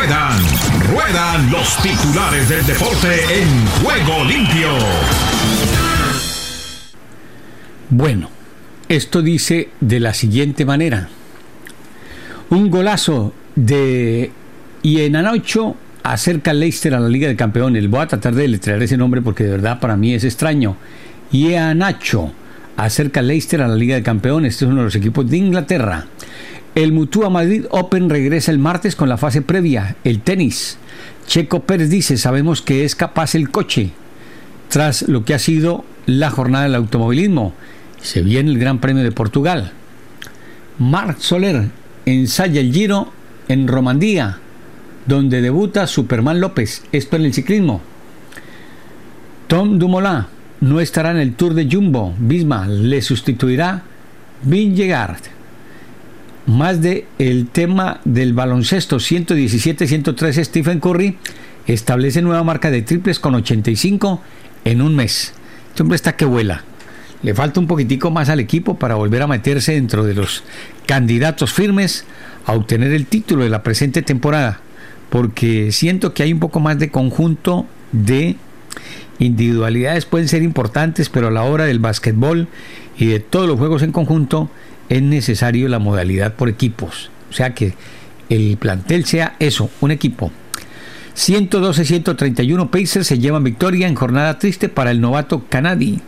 ruedan, ruedan los titulares del deporte en juego limpio. Bueno, esto dice de la siguiente manera. Un golazo de Ienanocho acerca Leicester a la Liga de Campeones. Voy a tratar de letrear ese nombre porque de verdad para mí es extraño. Ienanacho acerca Leicester a la Liga de Campeones. Este es uno de los equipos de Inglaterra. El Mutua Madrid Open regresa el martes con la fase previa, el tenis. Checo Pérez dice, sabemos que es capaz el coche. Tras lo que ha sido la jornada del automovilismo, se viene el Gran Premio de Portugal. Marc Soler ensaya el Giro en Romandía, donde debuta Superman López, esto en el ciclismo. Tom Dumoulin no estará en el Tour de Jumbo, Bisma le sustituirá Vingegaard más de el tema del baloncesto 117-113 Stephen Curry establece nueva marca de triples con 85 en un mes. Este hombre está que vuela. Le falta un poquitico más al equipo para volver a meterse dentro de los candidatos firmes a obtener el título de la presente temporada, porque siento que hay un poco más de conjunto de individualidades pueden ser importantes, pero a la hora del básquetbol y de todos los juegos en conjunto es necesario la modalidad por equipos. O sea que el plantel sea eso, un equipo. 112-131 Pacers se llevan victoria en jornada triste para el novato Canadi.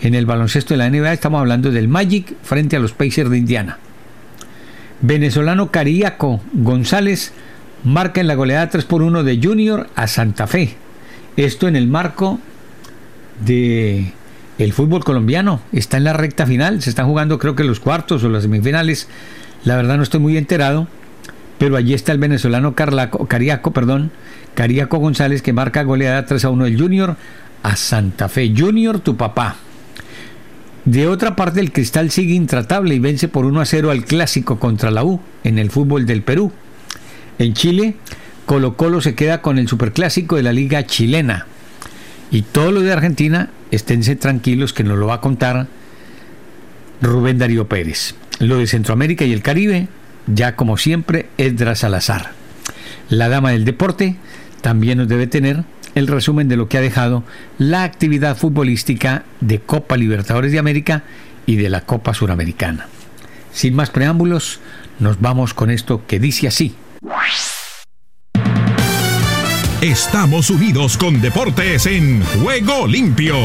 En el baloncesto de la NBA estamos hablando del Magic frente a los Pacers de Indiana. Venezolano Cariaco González marca en la goleada 3 por 1 de Junior a Santa Fe. Esto en el marco de el fútbol colombiano está en la recta final, se están jugando creo que los cuartos o las semifinales, la verdad no estoy muy enterado, pero allí está el venezolano Cariaco, perdón, Cariaco González que marca goleada 3 a 1 del Junior a Santa Fe. Junior, tu papá. De otra parte, el Cristal sigue intratable y vence por 1 a 0 al clásico contra la U en el fútbol del Perú. En Chile, Colo Colo se queda con el superclásico de la liga chilena. Y todo lo de Argentina, esténse tranquilos que nos lo va a contar Rubén Darío Pérez. Lo de Centroamérica y el Caribe, ya como siempre, Edra Salazar. La dama del deporte también nos debe tener el resumen de lo que ha dejado la actividad futbolística de Copa Libertadores de América y de la Copa Suramericana. Sin más preámbulos, nos vamos con esto que dice así. Estamos unidos con deportes en Juego Limpio.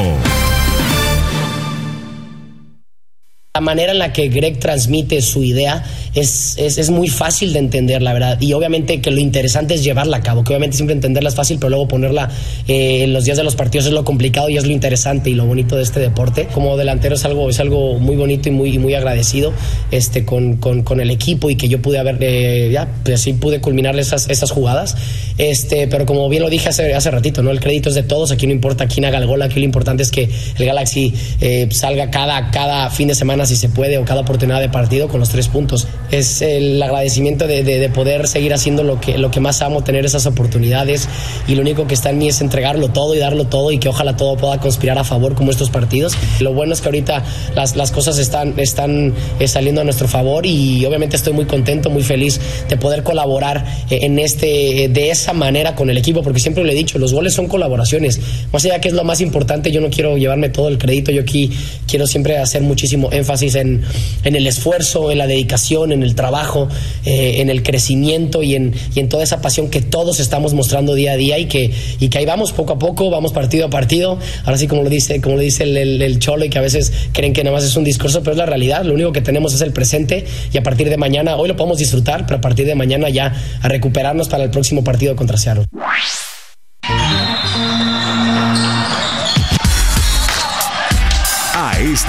La manera en la que Greg transmite su idea es, es, muy fácil de entender, la verdad. Y obviamente que lo interesante es llevarla a cabo, que obviamente siempre entenderla es fácil, pero luego ponerla eh, en los días de los partidos es lo complicado y es lo interesante y lo bonito de este deporte. Como delantero es algo, es algo muy bonito y muy, muy agradecido este, con, con, con el equipo y que yo pude haber, eh, ya, pues pude culminar esas, esas jugadas. Este, pero como bien lo dije hace, hace ratito, ¿no? El crédito es de todos, aquí no importa quién haga el gol, aquí lo importante es que el Galaxy eh, salga cada, cada fin de semana si se puede o cada oportunidad de partido con los tres puntos es el agradecimiento de, de, poder seguir haciendo lo que, lo que más amo, tener esas oportunidades y lo único que está en mí es entregarlo todo y darlo todo y que ojalá todo pueda conspirar a favor como estos partidos. Lo bueno es que ahorita las, las cosas están, están eh, saliendo a nuestro favor y obviamente estoy muy contento, muy feliz de poder colaborar eh, en este, de esa manera con el equipo, porque siempre lo he dicho, los goles son colaboraciones. Más allá que es lo más importante, yo no quiero llevarme todo el crédito, yo aquí quiero siempre hacer muchísimo énfasis en, el esfuerzo, en la dedicación, en el trabajo, eh, en el crecimiento y en, toda esa pasión que todos estamos mostrando día a día y que, ahí vamos poco a poco, vamos partido a partido. Ahora sí, como lo dice, como lo dice el, el, cholo y que a veces creen que nada más es un discurso, pero es la realidad. Lo único que tenemos es el presente y a partir de mañana, hoy lo podemos disfrutar, pero a partir de mañana ya a recuperarnos para el próximo partido contra Seattle.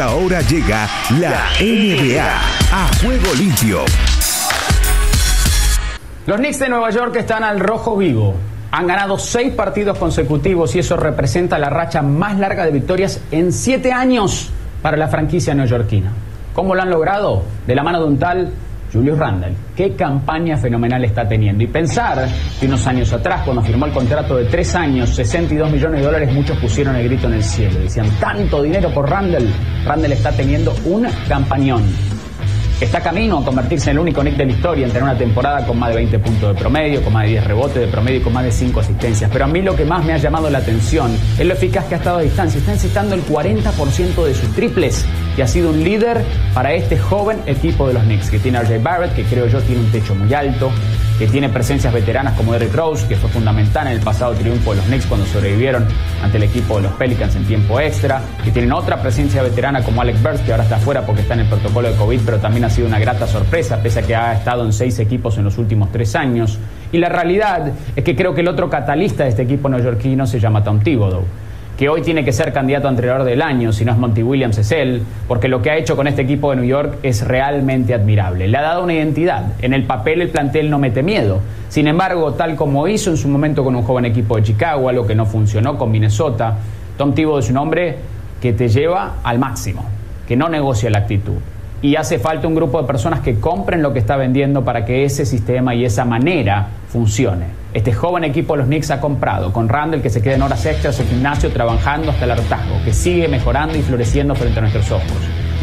Esta hora llega la NBA a juego limpio. Los Knicks de Nueva York están al rojo vivo. Han ganado seis partidos consecutivos y eso representa la racha más larga de victorias en siete años para la franquicia neoyorquina. ¿Cómo lo han logrado? De la mano de un tal Julius Randall. Qué campaña fenomenal está teniendo. Y pensar que unos años atrás, cuando firmó el contrato de tres años, 62 millones de dólares, muchos pusieron el grito en el cielo. Decían, tanto dinero por Randall. Randall está teniendo un campañón. Está camino a convertirse en el único Knicks de la historia en tener una temporada con más de 20 puntos de promedio, con más de 10 rebotes de promedio y con más de 5 asistencias. Pero a mí lo que más me ha llamado la atención es lo eficaz que ha estado a distancia. Está encestando el 40% de sus triples y ha sido un líder para este joven equipo de los Knicks, que tiene a RJ Barrett, que creo yo tiene un techo muy alto, que tiene presencias veteranas como Derrick Rose, que fue fundamental en el pasado triunfo de los Knicks cuando sobrevivieron ante el equipo de los Pelicans en tiempo extra, que tienen otra presencia veterana como Alex Burst, que ahora está fuera porque está en el protocolo de COVID, pero también ha sido una grata sorpresa, pese a que ha estado en seis equipos en los últimos tres años. Y la realidad es que creo que el otro catalista de este equipo neoyorquino se llama Tom Thibodeau que hoy tiene que ser candidato a entrenador del año, si no es Monty Williams es él, porque lo que ha hecho con este equipo de New York es realmente admirable. Le ha dado una identidad. En el papel el plantel no mete miedo. Sin embargo, tal como hizo en su momento con un joven equipo de Chicago, algo que no funcionó con Minnesota, Tom Thibodeau es un hombre que te lleva al máximo, que no negocia la actitud. Y hace falta un grupo de personas que compren lo que está vendiendo para que ese sistema y esa manera funcione. Este joven equipo de los Knicks ha comprado con Randall que se queda en horas extras en gimnasio trabajando hasta el hartazgo, que sigue mejorando y floreciendo frente a nuestros ojos.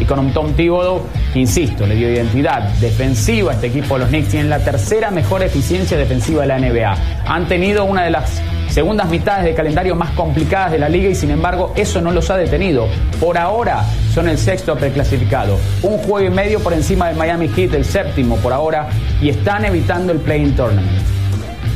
Y con un Tom Thibodeau que, insisto, le dio identidad defensiva a este equipo de los Knicks. Tienen la tercera mejor eficiencia defensiva de la NBA. Han tenido una de las segundas mitades de calendario más complicadas de la liga y sin embargo eso no los ha detenido. Por ahora son el sexto preclasificado. Un juego y medio por encima del Miami Heat, el séptimo por ahora, y están evitando el play-in tournament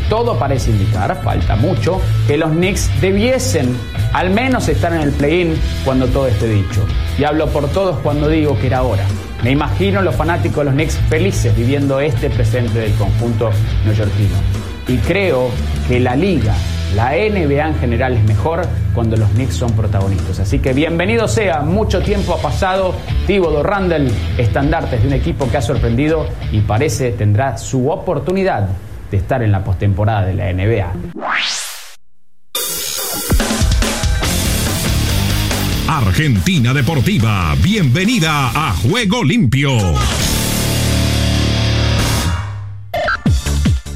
todo parece indicar, falta mucho, que los Knicks debiesen al menos estar en el play-in cuando todo esté dicho. Y hablo por todos cuando digo que era hora. Me imagino los fanáticos de los Knicks felices viviendo este presente del conjunto neoyorquino. Y creo que la liga, la NBA en general es mejor cuando los Knicks son protagonistas. Así que bienvenido sea, mucho tiempo ha pasado. Thibodeau Randall, estandartes de un equipo que ha sorprendido y parece tendrá su oportunidad de estar en la postemporada de la NBA. Argentina Deportiva, bienvenida a Juego Limpio.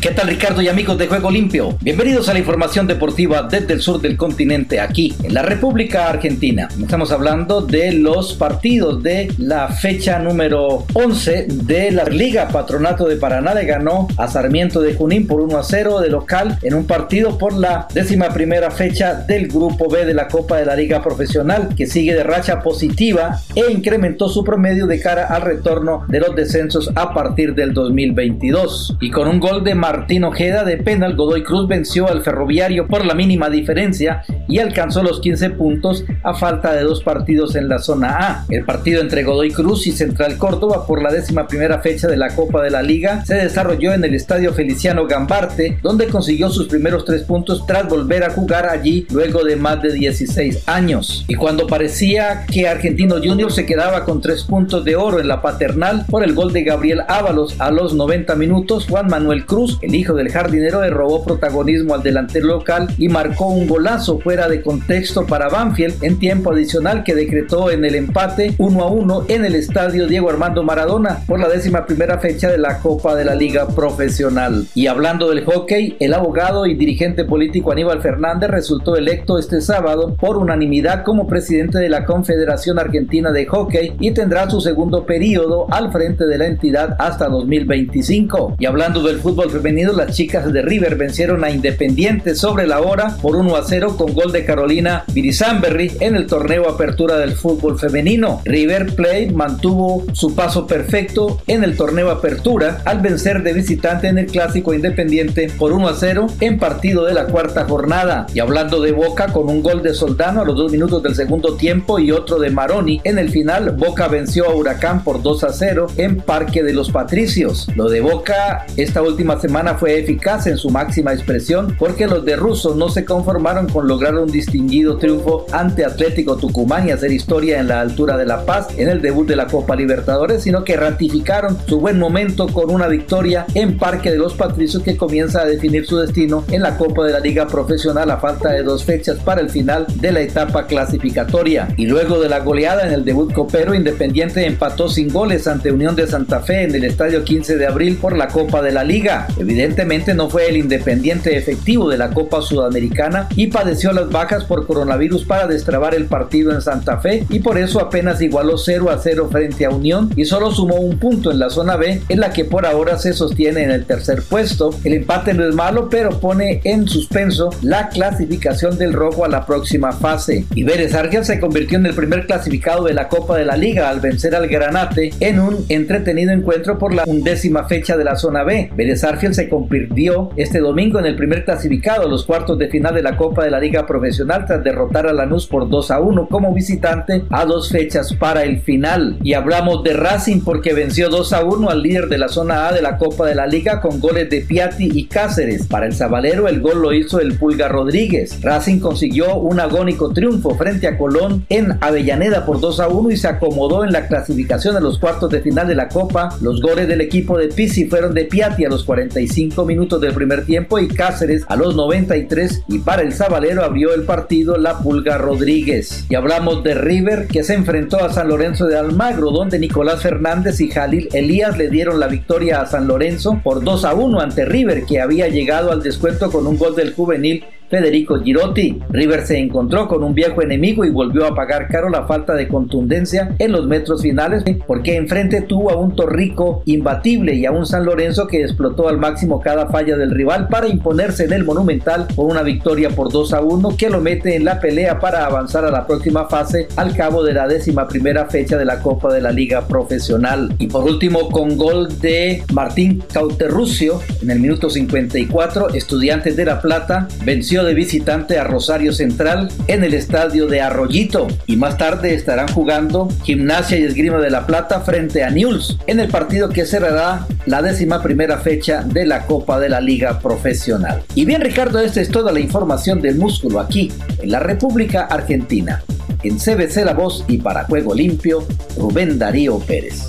¿Qué tal Ricardo y amigos de Juego Limpio? Bienvenidos a la información deportiva desde el sur del continente, aquí en la República Argentina. Estamos hablando de los partidos de la fecha número 11 de la Liga Patronato de Paraná. Le ganó a Sarmiento de Junín por 1 a 0 de local en un partido por la décima primera fecha del Grupo B de la Copa de la Liga Profesional, que sigue de racha positiva e incrementó su promedio de cara al retorno de los descensos a partir del 2022. Y con un gol de Mar Martín Ojeda de penal, Godoy Cruz venció al Ferroviario por la mínima diferencia y alcanzó los 15 puntos a falta de dos partidos en la zona A. El partido entre Godoy Cruz y Central Córdoba por la décima primera fecha de la Copa de la Liga se desarrolló en el Estadio Feliciano Gambarte, donde consiguió sus primeros tres puntos tras volver a jugar allí luego de más de 16 años. Y cuando parecía que Argentino Junior se quedaba con tres puntos de oro en la paternal por el gol de Gabriel Ábalos a los 90 minutos, Juan Manuel Cruz el hijo del jardinero le robó protagonismo al delantero local y marcó un golazo fuera de contexto para Banfield en tiempo adicional que decretó en el empate 1 a 1 en el estadio Diego Armando Maradona por la décima primera fecha de la Copa de la Liga Profesional. Y hablando del hockey, el abogado y dirigente político Aníbal Fernández resultó electo este sábado por unanimidad como presidente de la Confederación Argentina de Hockey y tendrá su segundo periodo al frente de la entidad hasta 2025. Y hablando del fútbol femenino, las chicas de River vencieron a Independiente sobre la hora por 1 a 0 con gol de Carolina Virisamberry en el torneo Apertura del fútbol femenino. River Plate mantuvo su paso perfecto en el torneo Apertura al vencer de visitante en el clásico Independiente por 1 a 0 en partido de la cuarta jornada. Y hablando de Boca con un gol de Soldano a los dos minutos del segundo tiempo y otro de Maroni en el final, Boca venció a Huracán por 2 a 0 en Parque de los Patricios. Lo de Boca esta última semana fue eficaz en su máxima expresión porque los de Russo no se conformaron con lograr un distinguido triunfo ante Atlético Tucumán y hacer historia en la altura de La Paz en el debut de la Copa Libertadores, sino que ratificaron su buen momento con una victoria en Parque de los Patricios que comienza a definir su destino en la Copa de la Liga Profesional a falta de dos fechas para el final de la etapa clasificatoria. Y luego de la goleada en el debut copero, Independiente empató sin goles ante Unión de Santa Fe en el Estadio 15 de abril por la Copa de la Liga. Evidentemente no fue el independiente efectivo de la Copa Sudamericana y padeció las bajas por coronavirus para destrabar el partido en Santa Fe y por eso apenas igualó 0 a 0 frente a Unión y solo sumó un punto en la zona B en la que por ahora se sostiene en el tercer puesto. El empate no es malo pero pone en suspenso la clasificación del rojo a la próxima fase. Iberes Argel se convirtió en el primer clasificado de la Copa de la Liga al vencer al Granate en un entretenido encuentro por la undécima fecha de la zona B. Vélez se convirtió este domingo en el primer clasificado a los cuartos de final de la Copa de la Liga Profesional tras derrotar a Lanús por 2 a 1 como visitante a dos fechas para el final. Y hablamos de Racing porque venció 2 a 1 al líder de la zona A de la Copa de la Liga con goles de Piatti y Cáceres. Para el Zabalero el gol lo hizo el Pulga Rodríguez. Racing consiguió un agónico triunfo frente a Colón en Avellaneda por 2 a 1 y se acomodó en la clasificación a los cuartos de final de la Copa. Los goles del equipo de Pisi fueron de Piatti a los 45 minutos del primer tiempo y Cáceres a los 93 y para el Zabalero abrió el partido la Pulga Rodríguez. Y hablamos de River que se enfrentó a San Lorenzo de Almagro donde Nicolás Fernández y Jalil Elías le dieron la victoria a San Lorenzo por 2 a 1 ante River que había llegado al descuento con un gol del juvenil Federico Girotti. River se encontró con un viejo enemigo y volvió a pagar caro la falta de contundencia en los metros finales porque enfrente tuvo a un Torrico imbatible y a un San Lorenzo que explotó al máximo cada falla del rival para imponerse en el Monumental con una victoria por 2 a 1 que lo mete en la pelea para avanzar a la próxima fase al cabo de la décima primera fecha de la Copa de la Liga Profesional. Y por último con gol de Martín Cauterrucio en el minuto 54, Estudiantes de La Plata venció de visitante a Rosario Central en el estadio de Arroyito y más tarde estarán jugando Gimnasia y Esgrima de la Plata frente a Newell's en el partido que cerrará la décima primera fecha de la Copa de la Liga Profesional. Y bien Ricardo, esta es toda la información del músculo aquí en la República Argentina. En CBC La Voz y para Juego Limpio, Rubén Darío Pérez.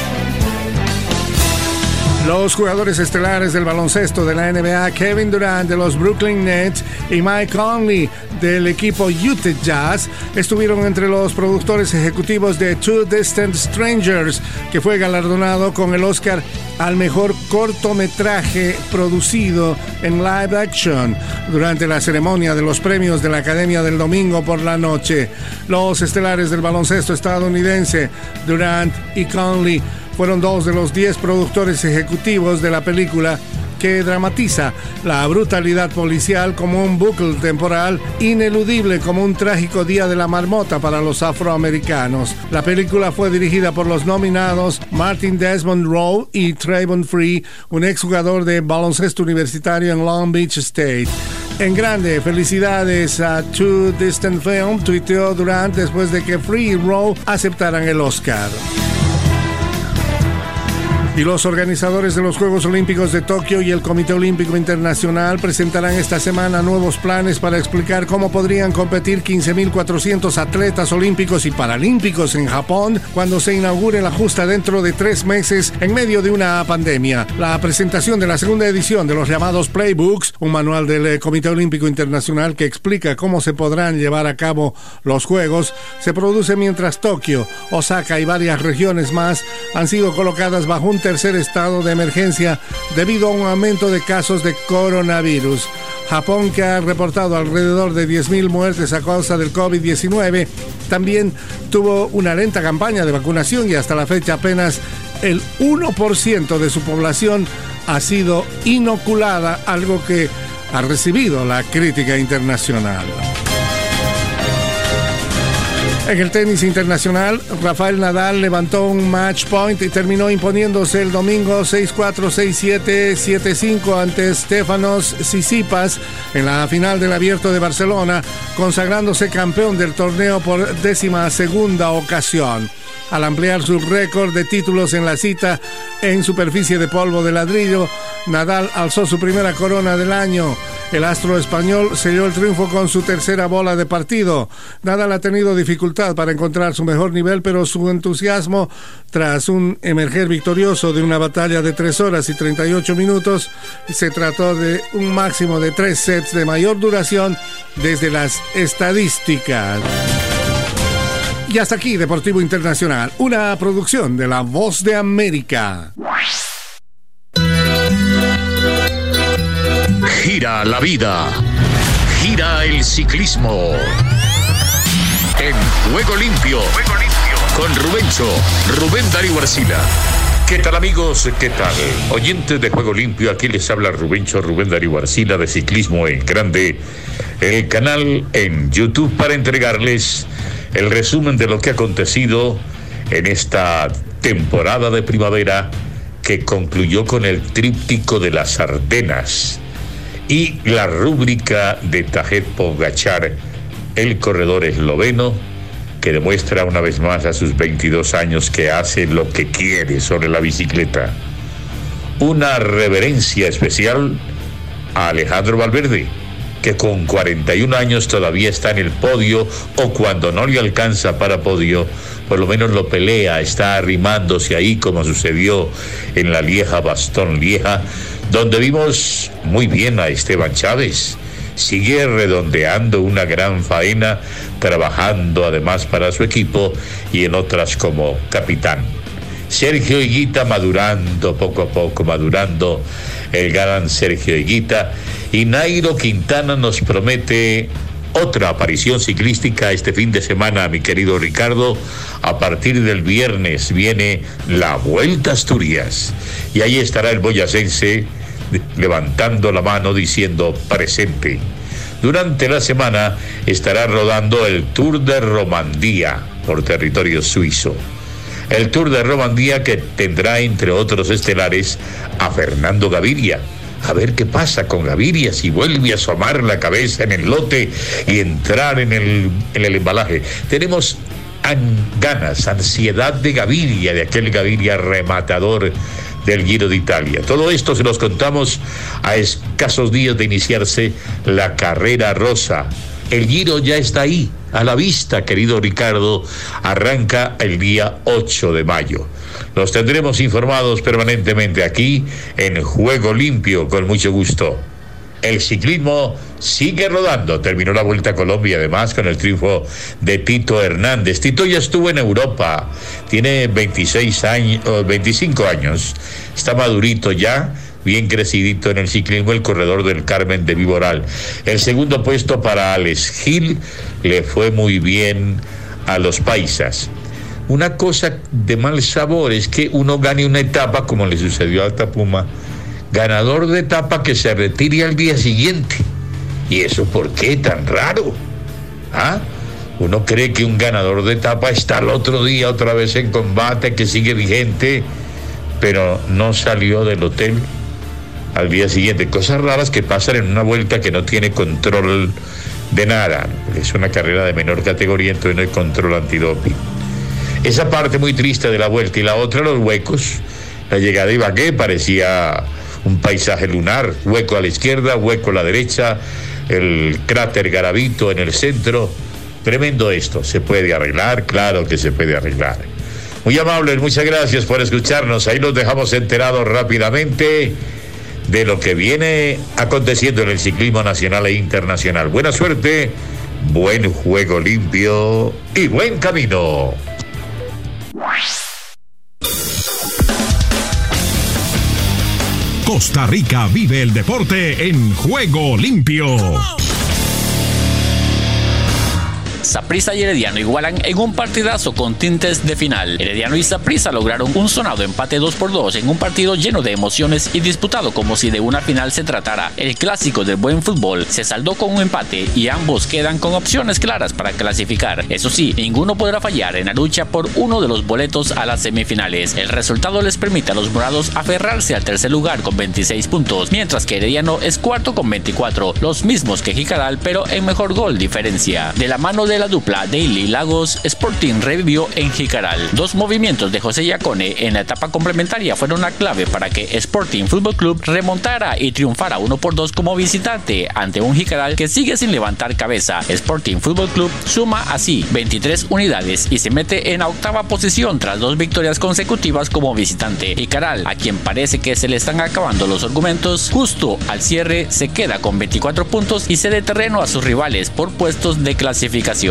Los jugadores estelares del baloncesto de la NBA, Kevin Durant de los Brooklyn Nets y Mike Conley del equipo Utah Jazz, estuvieron entre los productores ejecutivos de Two Distant Strangers, que fue galardonado con el Oscar al mejor cortometraje producido en live action durante la ceremonia de los premios de la Academia del domingo por la noche. Los estelares del baloncesto estadounidense, Durant y Conley, fueron dos de los diez productores ejecutivos de la película que dramatiza la brutalidad policial como un bucle temporal ineludible como un trágico día de la marmota para los afroamericanos. La película fue dirigida por los nominados Martin Desmond Rowe y Trayvon Free, un exjugador de baloncesto universitario en Long Beach State. En grande, felicidades a Two Distant Film, tuiteó Durant después de que Free y Rowe aceptaran el Oscar. Y los organizadores de los Juegos Olímpicos de Tokio y el Comité Olímpico Internacional presentarán esta semana nuevos planes para explicar cómo podrían competir 15.400 atletas olímpicos y paralímpicos en Japón cuando se inaugure la justa dentro de tres meses en medio de una pandemia. La presentación de la segunda edición de los llamados Playbooks, un manual del eh, Comité Olímpico Internacional que explica cómo se podrán llevar a cabo los Juegos, se produce mientras Tokio, Osaka y varias regiones más han sido colocadas bajo un tercer estado de emergencia debido a un aumento de casos de coronavirus. Japón, que ha reportado alrededor de 10.000 muertes a causa del COVID-19, también tuvo una lenta campaña de vacunación y hasta la fecha apenas el 1% de su población ha sido inoculada, algo que ha recibido la crítica internacional. En el tenis internacional, Rafael Nadal levantó un match point y terminó imponiéndose el domingo 6-4, 6-7, 7-5 ante Stefanos Sisipas en la final del Abierto de Barcelona, consagrándose campeón del torneo por décima segunda ocasión. Al ampliar su récord de títulos en la cita en superficie de polvo de ladrillo. Nadal alzó su primera corona del año. El astro español selló el triunfo con su tercera bola de partido. Nadal ha tenido dificultad para encontrar su mejor nivel, pero su entusiasmo tras un emerger victorioso de una batalla de 3 horas y 38 minutos, se trató de un máximo de tres sets de mayor duración desde las estadísticas. Y hasta aquí Deportivo Internacional, una producción de La Voz de América. Gira la vida. Gira el ciclismo. En Juego Limpio. Con Rubencho, Rubén Darío Arcila. ¿Qué tal amigos? ¿Qué tal? Oyentes de Juego Limpio, aquí les habla Rubencho Rubén Darío Arcila de Ciclismo en Grande, el canal en YouTube para entregarles el resumen de lo que ha acontecido en esta temporada de primavera que concluyó con el tríptico de las Ardenas y la rúbrica de Tajet Pogachar, el corredor esloveno, que demuestra una vez más a sus 22 años que hace lo que quiere sobre la bicicleta. Una reverencia especial a Alejandro Valverde, que con 41 años todavía está en el podio o cuando no le alcanza para podio, por lo menos lo pelea, está arrimándose ahí como sucedió en la Lieja Bastón Lieja, donde vimos muy bien a Esteban Chávez. Sigue redondeando una gran faena, trabajando además para su equipo y en otras como capitán. Sergio Higuita madurando poco a poco, madurando el gran Sergio Higuita. Y Nairo Quintana nos promete otra aparición ciclística este fin de semana, mi querido Ricardo. A partir del viernes viene la Vuelta Asturias. Y ahí estará el boyacense levantando la mano diciendo presente. Durante la semana estará rodando el Tour de Romandía por territorio suizo. El Tour de Romandía que tendrá entre otros estelares a Fernando Gaviria. A ver qué pasa con Gaviria si vuelve a asomar la cabeza en el lote y entrar en el, en el embalaje. Tenemos ganas, ansiedad de Gaviria, de aquel Gaviria rematador del Giro de Italia. Todo esto se los contamos a escasos días de iniciarse la carrera rosa. El Giro ya está ahí, a la vista, querido Ricardo. Arranca el día 8 de mayo. Los tendremos informados permanentemente aquí en Juego Limpio, con mucho gusto. El ciclismo sigue rodando. Terminó la Vuelta a Colombia, además, con el triunfo de Tito Hernández. Tito ya estuvo en Europa, tiene 26 años, 25 años, está madurito ya, bien crecidito en el ciclismo, el corredor del Carmen de Viboral. El segundo puesto para Alex Gil le fue muy bien a los paisas. Una cosa de mal sabor es que uno gane una etapa, como le sucedió a Altapuma, ganador de etapa que se retire al día siguiente. ¿Y eso por qué tan raro? ¿Ah? Uno cree que un ganador de etapa está el otro día otra vez en combate, que sigue vigente, pero no salió del hotel al día siguiente. Cosas raras que pasan en una vuelta que no tiene control de nada. Es una carrera de menor categoría, entonces no hay control antidoping. Esa parte muy triste de la vuelta y la otra, los huecos. La llegada de Ibagué parecía un paisaje lunar, hueco a la izquierda, hueco a la derecha, el cráter Garavito en el centro. Tremendo esto, se puede arreglar, claro que se puede arreglar. Muy amables, muchas gracias por escucharnos. Ahí nos dejamos enterados rápidamente de lo que viene aconteciendo en el ciclismo nacional e internacional. Buena suerte, buen juego limpio y buen camino. Costa Rica vive el deporte en juego limpio. Saprissa y Herediano igualan en un partidazo con tintes de final. Herediano y Saprissa lograron un sonado empate 2 por 2 en un partido lleno de emociones y disputado como si de una final se tratara. El clásico del buen fútbol se saldó con un empate y ambos quedan con opciones claras para clasificar. Eso sí, ninguno podrá fallar en la lucha por uno de los boletos a las semifinales. El resultado les permite a los morados aferrarse al tercer lugar con 26 puntos, mientras que Herediano es cuarto con 24, los mismos que Jicaral, pero en mejor gol diferencia. De la mano de la dupla Daily Lagos Sporting revivió en Jicaral. Dos movimientos de José Yacone en la etapa complementaria fueron la clave para que Sporting Football Club remontara y triunfara 1 por 2 como visitante ante un Jicaral que sigue sin levantar cabeza. Sporting Football Club suma así 23 unidades y se mete en la octava posición tras dos victorias consecutivas como visitante. Jicaral, a quien parece que se le están acabando los argumentos, justo al cierre se queda con 24 puntos y cede terreno a sus rivales por puestos de clasificación.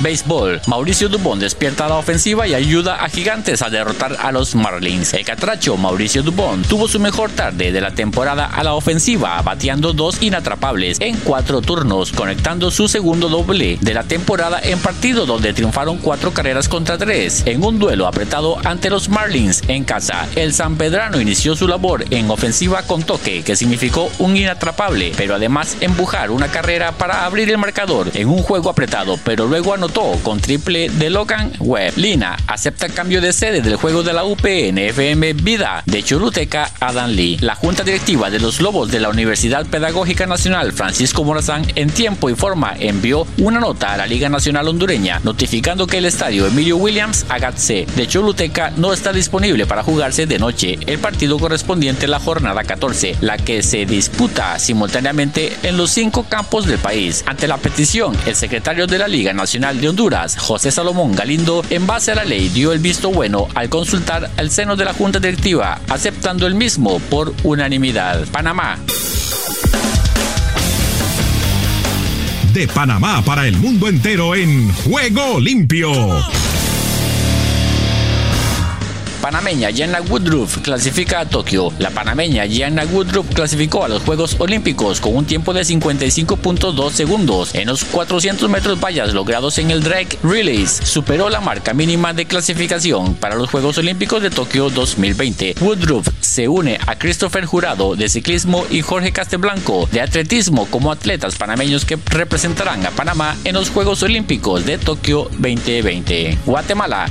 Béisbol. Mauricio Dubón despierta la ofensiva y ayuda a Gigantes a derrotar a los Marlins. El catracho Mauricio Dubón tuvo su mejor tarde de la temporada a la ofensiva, bateando dos inatrapables en cuatro turnos, conectando su segundo doble de la temporada en partido donde triunfaron cuatro carreras contra tres. En un duelo apretado ante los Marlins en casa, el San Pedrano inició su labor en ofensiva con toque, que significó un inatrapable, pero además empujar una carrera para abrir el marcador en un juego apretado, pero luego anotó con triple de Logan Webb. Lina acepta cambio de sede del juego de la UPN FM Vida de Choluteca a Dan Lee. La junta directiva de los Lobos de la Universidad Pedagógica Nacional Francisco Morazán en tiempo y forma envió una nota a la Liga Nacional Hondureña notificando que el estadio Emilio Williams Agatse de Choluteca no está disponible para jugarse de noche el partido correspondiente a la jornada 14, la que se disputa simultáneamente en los cinco campos del país. Ante la petición, el secretario de la Liga Nacional de Honduras, José Salomón Galindo, en base a la ley dio el visto bueno al consultar el seno de la Junta Directiva, aceptando el mismo por unanimidad. Panamá. De Panamá para el mundo entero en Juego Limpio panameña Jana Woodruff clasifica a Tokio. La panameña Jana Woodruff clasificó a los Juegos Olímpicos con un tiempo de 55.2 segundos en los 400 metros vallas logrados en el Drake Relays. Superó la marca mínima de clasificación para los Juegos Olímpicos de Tokio 2020. Woodruff se une a Christopher Jurado de ciclismo y Jorge Casteblanco de atletismo como atletas panameños que representarán a Panamá en los Juegos Olímpicos de Tokio 2020. Guatemala.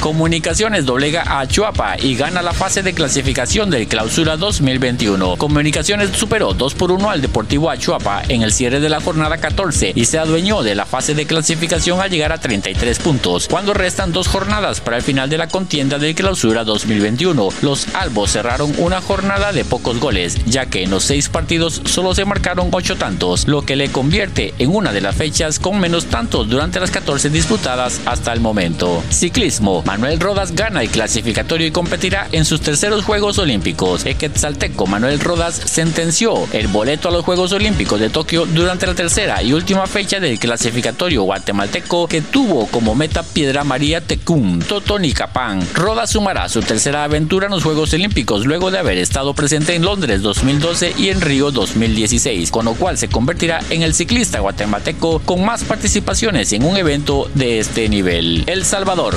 Comunicaciones doblega a Chuapa y gana la fase de clasificación del Clausura 2021. Comunicaciones superó 2 por 1 al Deportivo Achuapa en el cierre de la jornada 14 y se adueñó de la fase de clasificación al llegar a 33 puntos. Cuando restan dos jornadas para el final de la contienda del Clausura 2021, los Albos cerraron una jornada de pocos goles, ya que en los seis partidos solo se marcaron 8 tantos, lo que le convierte en una de las fechas con menos tantos durante las 14 disputadas hasta el momento. Ciclismo. Manuel Rodas gana el clasificatorio y competirá en sus terceros Juegos Olímpicos. El Manuel Rodas sentenció el boleto a los Juegos Olímpicos de Tokio durante la tercera y última fecha del clasificatorio guatemalteco que tuvo como meta Piedra María Tecún, Totonicapán. Rodas sumará su tercera aventura en los Juegos Olímpicos luego de haber estado presente en Londres 2012 y en Río 2016, con lo cual se convertirá en el ciclista guatemalteco con más participaciones en un evento de este nivel. El Salvador.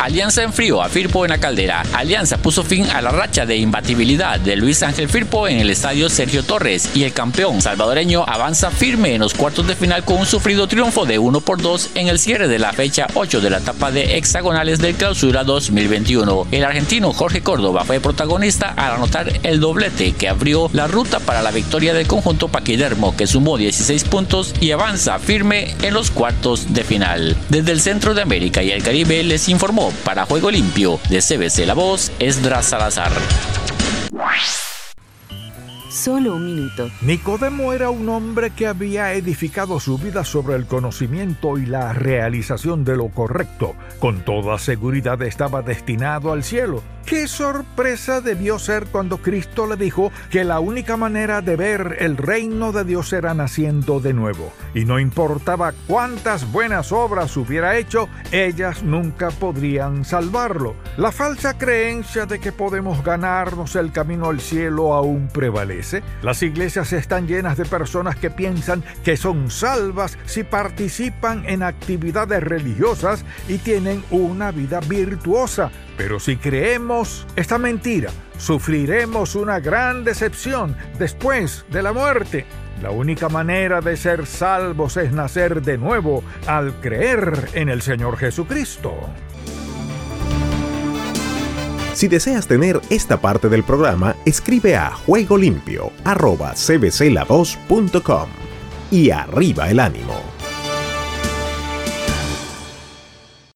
Alianza enfrió a Firpo en la caldera. Alianza puso fin a la racha de imbatibilidad de Luis Ángel Firpo en el estadio Sergio Torres y el campeón salvadoreño avanza firme en los cuartos de final con un sufrido triunfo de 1 por 2 en el cierre de la fecha 8 de la etapa de hexagonales del clausura 2021. El argentino Jorge Córdoba fue protagonista al anotar el doblete que abrió la ruta para la victoria del conjunto paquidermo que sumó 16 puntos y avanza firme en los cuartos de final. Desde el centro de América y el Caribe les informó para Juego Limpio de CBC La Voz, Esdras Salazar. Solo un minuto. Nicodemo era un hombre que había edificado su vida sobre el conocimiento y la realización de lo correcto. Con toda seguridad estaba destinado al cielo Qué sorpresa debió ser cuando Cristo le dijo que la única manera de ver el reino de Dios era naciendo de nuevo. Y no importaba cuántas buenas obras hubiera hecho, ellas nunca podrían salvarlo. La falsa creencia de que podemos ganarnos el camino al cielo aún prevalece. Las iglesias están llenas de personas que piensan que son salvas si participan en actividades religiosas y tienen una vida virtuosa. Pero si creemos esta mentira, sufriremos una gran decepción después de la muerte. La única manera de ser salvos es nacer de nuevo al creer en el Señor Jesucristo. Si deseas tener esta parte del programa, escribe a juegolimpio.cbcla2.com y arriba el ánimo.